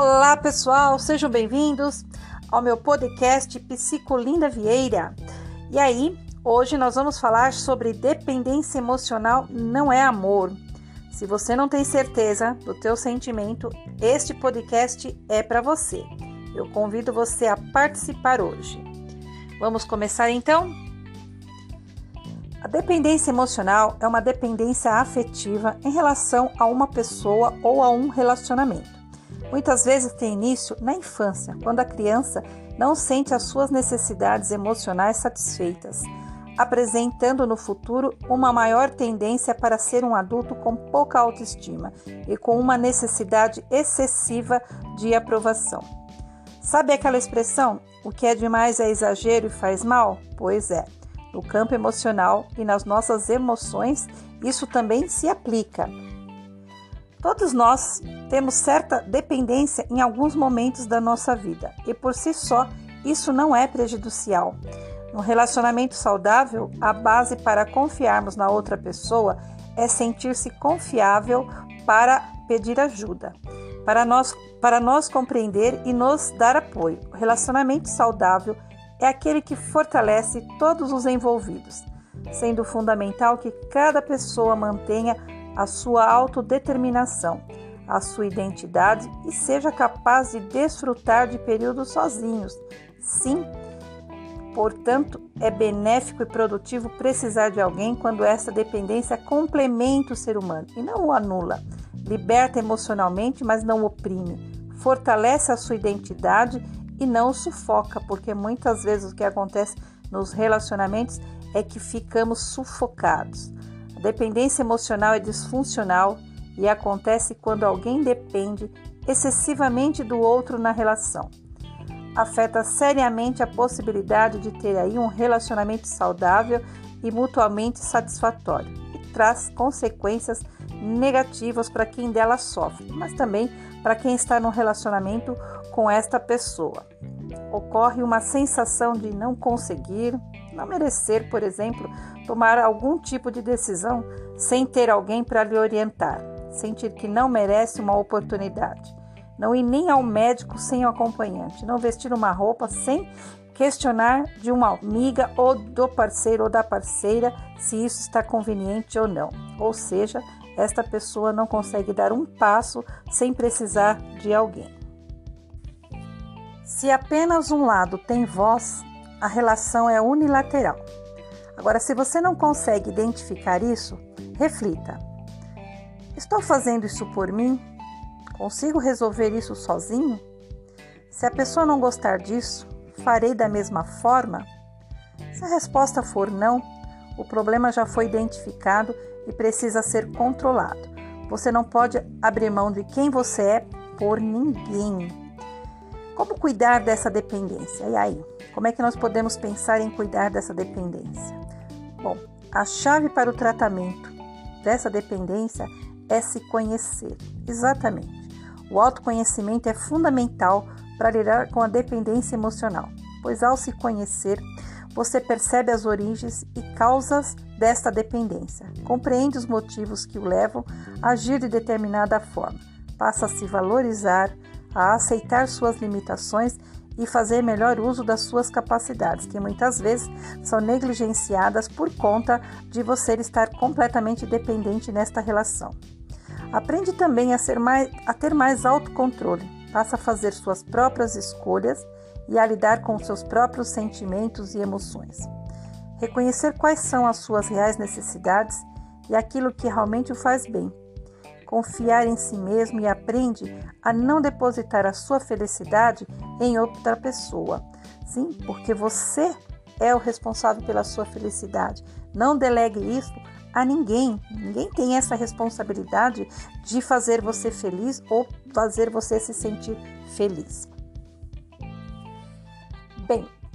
Olá, pessoal, sejam bem-vindos ao meu podcast Psicolinda Vieira. E aí, hoje nós vamos falar sobre dependência emocional não é amor. Se você não tem certeza do teu sentimento, este podcast é para você. Eu convido você a participar hoje. Vamos começar então? A dependência emocional é uma dependência afetiva em relação a uma pessoa ou a um relacionamento. Muitas vezes tem início na infância, quando a criança não sente as suas necessidades emocionais satisfeitas, apresentando no futuro uma maior tendência para ser um adulto com pouca autoestima e com uma necessidade excessiva de aprovação. Sabe aquela expressão? O que é demais é exagero e faz mal? Pois é. No campo emocional e nas nossas emoções, isso também se aplica. Todos nós temos certa dependência em alguns momentos da nossa vida e por si só isso não é prejudicial. No relacionamento saudável, a base para confiarmos na outra pessoa é sentir-se confiável para pedir ajuda, para nós, para nós compreender e nos dar apoio. O relacionamento saudável é aquele que fortalece todos os envolvidos, sendo fundamental que cada pessoa mantenha a sua autodeterminação, a sua identidade e seja capaz de desfrutar de períodos sozinhos. Sim, portanto, é benéfico e produtivo precisar de alguém quando essa dependência complementa o ser humano e não o anula. Liberta emocionalmente, mas não oprime. Fortalece a sua identidade e não sufoca, porque muitas vezes o que acontece nos relacionamentos é que ficamos sufocados. Dependência emocional é disfuncional e acontece quando alguém depende excessivamente do outro na relação. Afeta seriamente a possibilidade de ter aí um relacionamento saudável e mutuamente satisfatório e traz consequências negativas para quem dela sofre, mas também para quem está no relacionamento com esta pessoa. Ocorre uma sensação de não conseguir, não merecer, por exemplo, tomar algum tipo de decisão sem ter alguém para lhe orientar, sentir que não merece uma oportunidade, não ir nem ao médico sem o acompanhante, não vestir uma roupa sem questionar de uma amiga ou do parceiro ou da parceira se isso está conveniente ou não. Ou seja, esta pessoa não consegue dar um passo sem precisar de alguém. Se apenas um lado tem voz, a relação é unilateral. Agora, se você não consegue identificar isso, reflita: estou fazendo isso por mim? Consigo resolver isso sozinho? Se a pessoa não gostar disso, farei da mesma forma? Se a resposta for não, o problema já foi identificado e precisa ser controlado. Você não pode abrir mão de quem você é por ninguém. Como cuidar dessa dependência? E aí, como é que nós podemos pensar em cuidar dessa dependência? Bom, a chave para o tratamento dessa dependência é se conhecer. Exatamente. O autoconhecimento é fundamental para lidar com a dependência emocional, pois ao se conhecer, você percebe as origens e causas desta dependência, compreende os motivos que o levam a agir de determinada forma, passa a se valorizar, a aceitar suas limitações e fazer melhor uso das suas capacidades, que muitas vezes são negligenciadas por conta de você estar completamente dependente nesta relação. Aprende também a, ser mais, a ter mais autocontrole, passa a fazer suas próprias escolhas e a lidar com seus próprios sentimentos e emoções. Reconhecer quais são as suas reais necessidades e aquilo que realmente o faz bem confiar em si mesmo e aprende a não depositar a sua felicidade em outra pessoa. Sim, porque você é o responsável pela sua felicidade. Não delegue isso a ninguém. Ninguém tem essa responsabilidade de fazer você feliz ou fazer você se sentir feliz.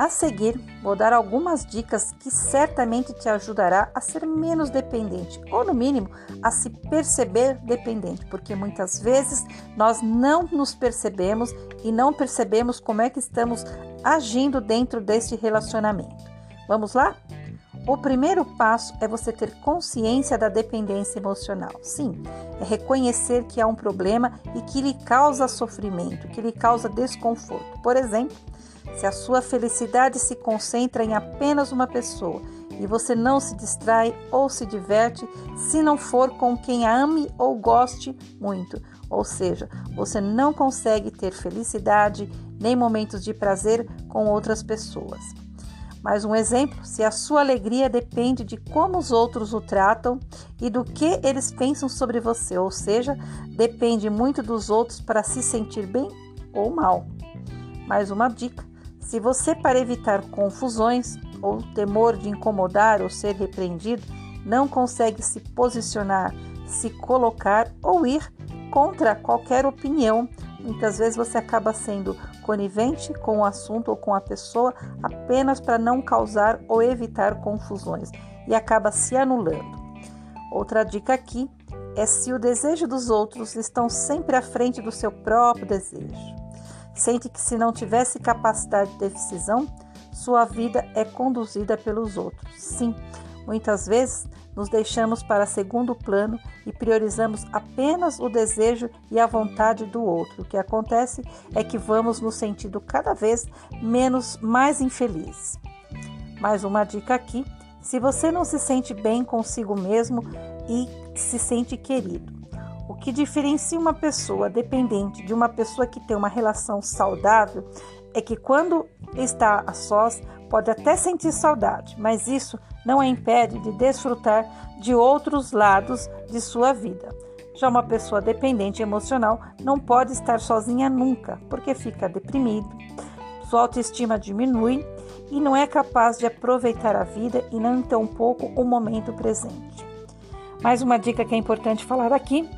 A seguir, vou dar algumas dicas que certamente te ajudará a ser menos dependente, ou no mínimo, a se perceber dependente, porque muitas vezes nós não nos percebemos e não percebemos como é que estamos agindo dentro deste relacionamento. Vamos lá? O primeiro passo é você ter consciência da dependência emocional. Sim, é reconhecer que há um problema e que lhe causa sofrimento, que lhe causa desconforto. Por exemplo, se a sua felicidade se concentra em apenas uma pessoa e você não se distrai ou se diverte se não for com quem a ame ou goste muito, ou seja, você não consegue ter felicidade nem momentos de prazer com outras pessoas. Mais um exemplo: se a sua alegria depende de como os outros o tratam e do que eles pensam sobre você, ou seja, depende muito dos outros para se sentir bem ou mal. Mais uma dica: se você, para evitar confusões ou temor de incomodar ou ser repreendido, não consegue se posicionar, se colocar ou ir contra qualquer opinião, muitas vezes você acaba sendo conivente com o assunto ou com a pessoa apenas para não causar ou evitar confusões e acaba se anulando. Outra dica aqui é se o desejo dos outros estão sempre à frente do seu próprio desejo. Sente que se não tivesse capacidade de decisão, sua vida é conduzida pelos outros. Sim, muitas vezes nos deixamos para segundo plano e priorizamos apenas o desejo e a vontade do outro. O que acontece é que vamos no sentido cada vez menos mais infeliz. Mais uma dica aqui: se você não se sente bem consigo mesmo e se sente querido, o que diferencia uma pessoa dependente de uma pessoa que tem uma relação saudável é que quando está a sós, pode até sentir saudade, mas isso não a impede de desfrutar de outros lados de sua vida. Já uma pessoa dependente emocional não pode estar sozinha nunca, porque fica deprimido, sua autoestima diminui e não é capaz de aproveitar a vida e não tão pouco o momento presente. Mais uma dica que é importante falar aqui: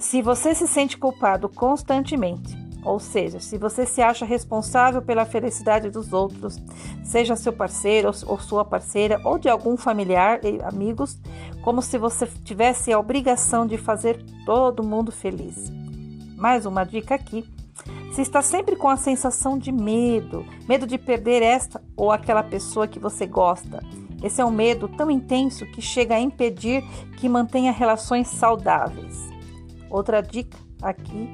se você se sente culpado constantemente ou seja, se você se acha responsável pela felicidade dos outros, seja seu parceiro ou sua parceira, ou de algum familiar e amigos, como se você tivesse a obrigação de fazer todo mundo feliz. Mais uma dica aqui. Se está sempre com a sensação de medo, medo de perder esta ou aquela pessoa que você gosta, esse é um medo tão intenso que chega a impedir que mantenha relações saudáveis. Outra dica aqui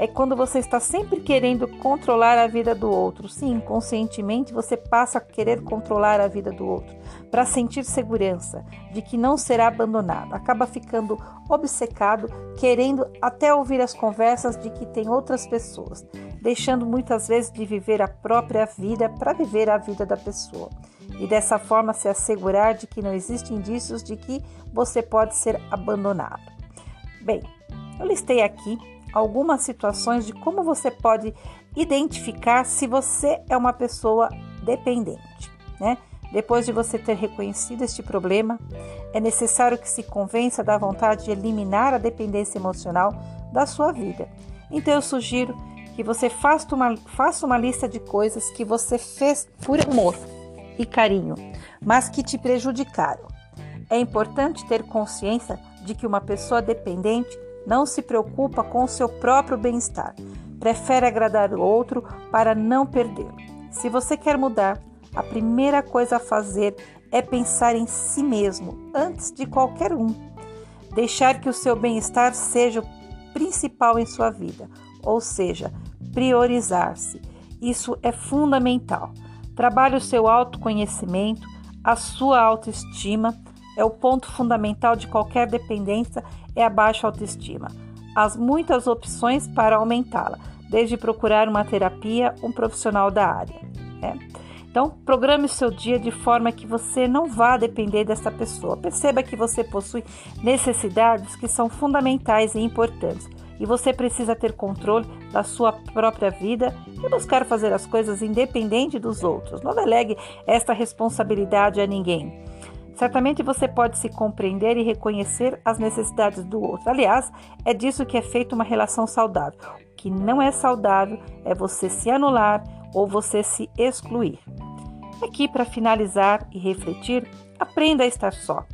é quando você está sempre querendo controlar a vida do outro. Sim, conscientemente você passa a querer controlar a vida do outro para sentir segurança de que não será abandonado. Acaba ficando obcecado, querendo até ouvir as conversas de que tem outras pessoas, deixando muitas vezes de viver a própria vida para viver a vida da pessoa. E dessa forma se assegurar de que não existem indícios de que você pode ser abandonado. Bem, eu listei aqui algumas situações de como você pode identificar se você é uma pessoa dependente, né? Depois de você ter reconhecido este problema, é necessário que se convença da vontade de eliminar a dependência emocional da sua vida. Então eu sugiro que você faça uma, faça uma lista de coisas que você fez por amor e carinho, mas que te prejudicaram. É importante ter consciência de que uma pessoa dependente não se preocupa com o seu próprio bem-estar. Prefere agradar o outro para não perdê-lo. Se você quer mudar, a primeira coisa a fazer é pensar em si mesmo antes de qualquer um. Deixar que o seu bem-estar seja o principal em sua vida, ou seja, priorizar-se. Isso é fundamental. Trabalhe o seu autoconhecimento, a sua autoestima é o ponto fundamental de qualquer dependência é a baixa autoestima. Há muitas opções para aumentá-la, desde procurar uma terapia, um profissional da área. Né? Então, programe o seu dia de forma que você não vá depender dessa pessoa. Perceba que você possui necessidades que são fundamentais e importantes e você precisa ter controle da sua própria vida e buscar fazer as coisas independente dos outros. Não delegue esta responsabilidade a ninguém. Certamente você pode se compreender e reconhecer as necessidades do outro. Aliás, é disso que é feita uma relação saudável. O que não é saudável é você se anular ou você se excluir. Aqui, para finalizar e refletir, aprenda a estar só.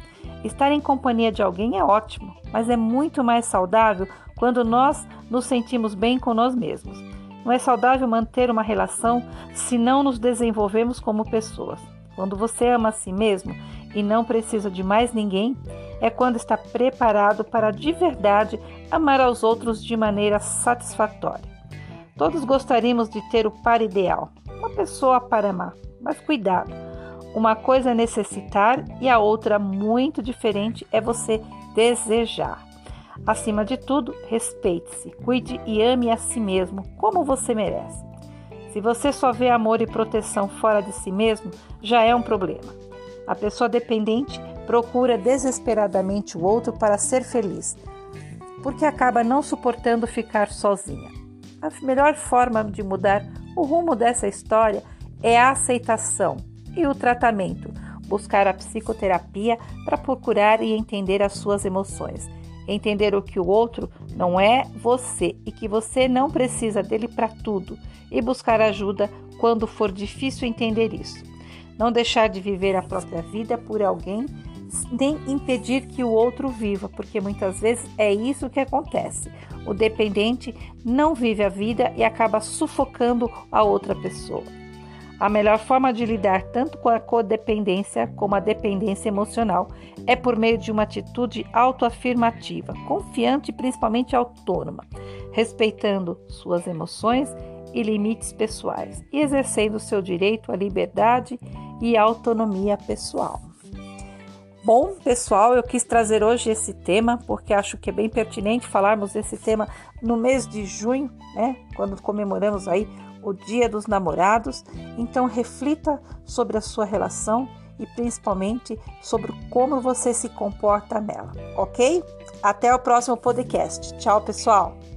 Estar em companhia de alguém é ótimo, mas é muito mais saudável quando nós nos sentimos bem com nós mesmos. Não é saudável manter uma relação se não nos desenvolvemos como pessoas. Quando você ama a si mesmo, e não precisa de mais ninguém é quando está preparado para de verdade amar aos outros de maneira satisfatória. Todos gostaríamos de ter o par ideal, uma pessoa para amar, mas cuidado. Uma coisa é necessitar e a outra, muito diferente, é você desejar. Acima de tudo, respeite-se, cuide e ame a si mesmo como você merece. Se você só vê amor e proteção fora de si mesmo, já é um problema. A pessoa dependente procura desesperadamente o outro para ser feliz, porque acaba não suportando ficar sozinha. A melhor forma de mudar o rumo dessa história é a aceitação e o tratamento, buscar a psicoterapia para procurar e entender as suas emoções, entender o que o outro não é você e que você não precisa dele para tudo e buscar ajuda quando for difícil entender isso. Não deixar de viver a própria vida por alguém nem impedir que o outro viva, porque muitas vezes é isso que acontece. O dependente não vive a vida e acaba sufocando a outra pessoa. A melhor forma de lidar tanto com a codependência como a dependência emocional é por meio de uma atitude autoafirmativa, confiante e principalmente autônoma, respeitando suas emoções e limites pessoais e exercendo seu direito à liberdade e autonomia pessoal. Bom, pessoal, eu quis trazer hoje esse tema porque acho que é bem pertinente falarmos desse tema no mês de junho, né? Quando comemoramos aí o Dia dos Namorados. Então, reflita sobre a sua relação e principalmente sobre como você se comporta nela, ok? Até o próximo podcast. Tchau, pessoal!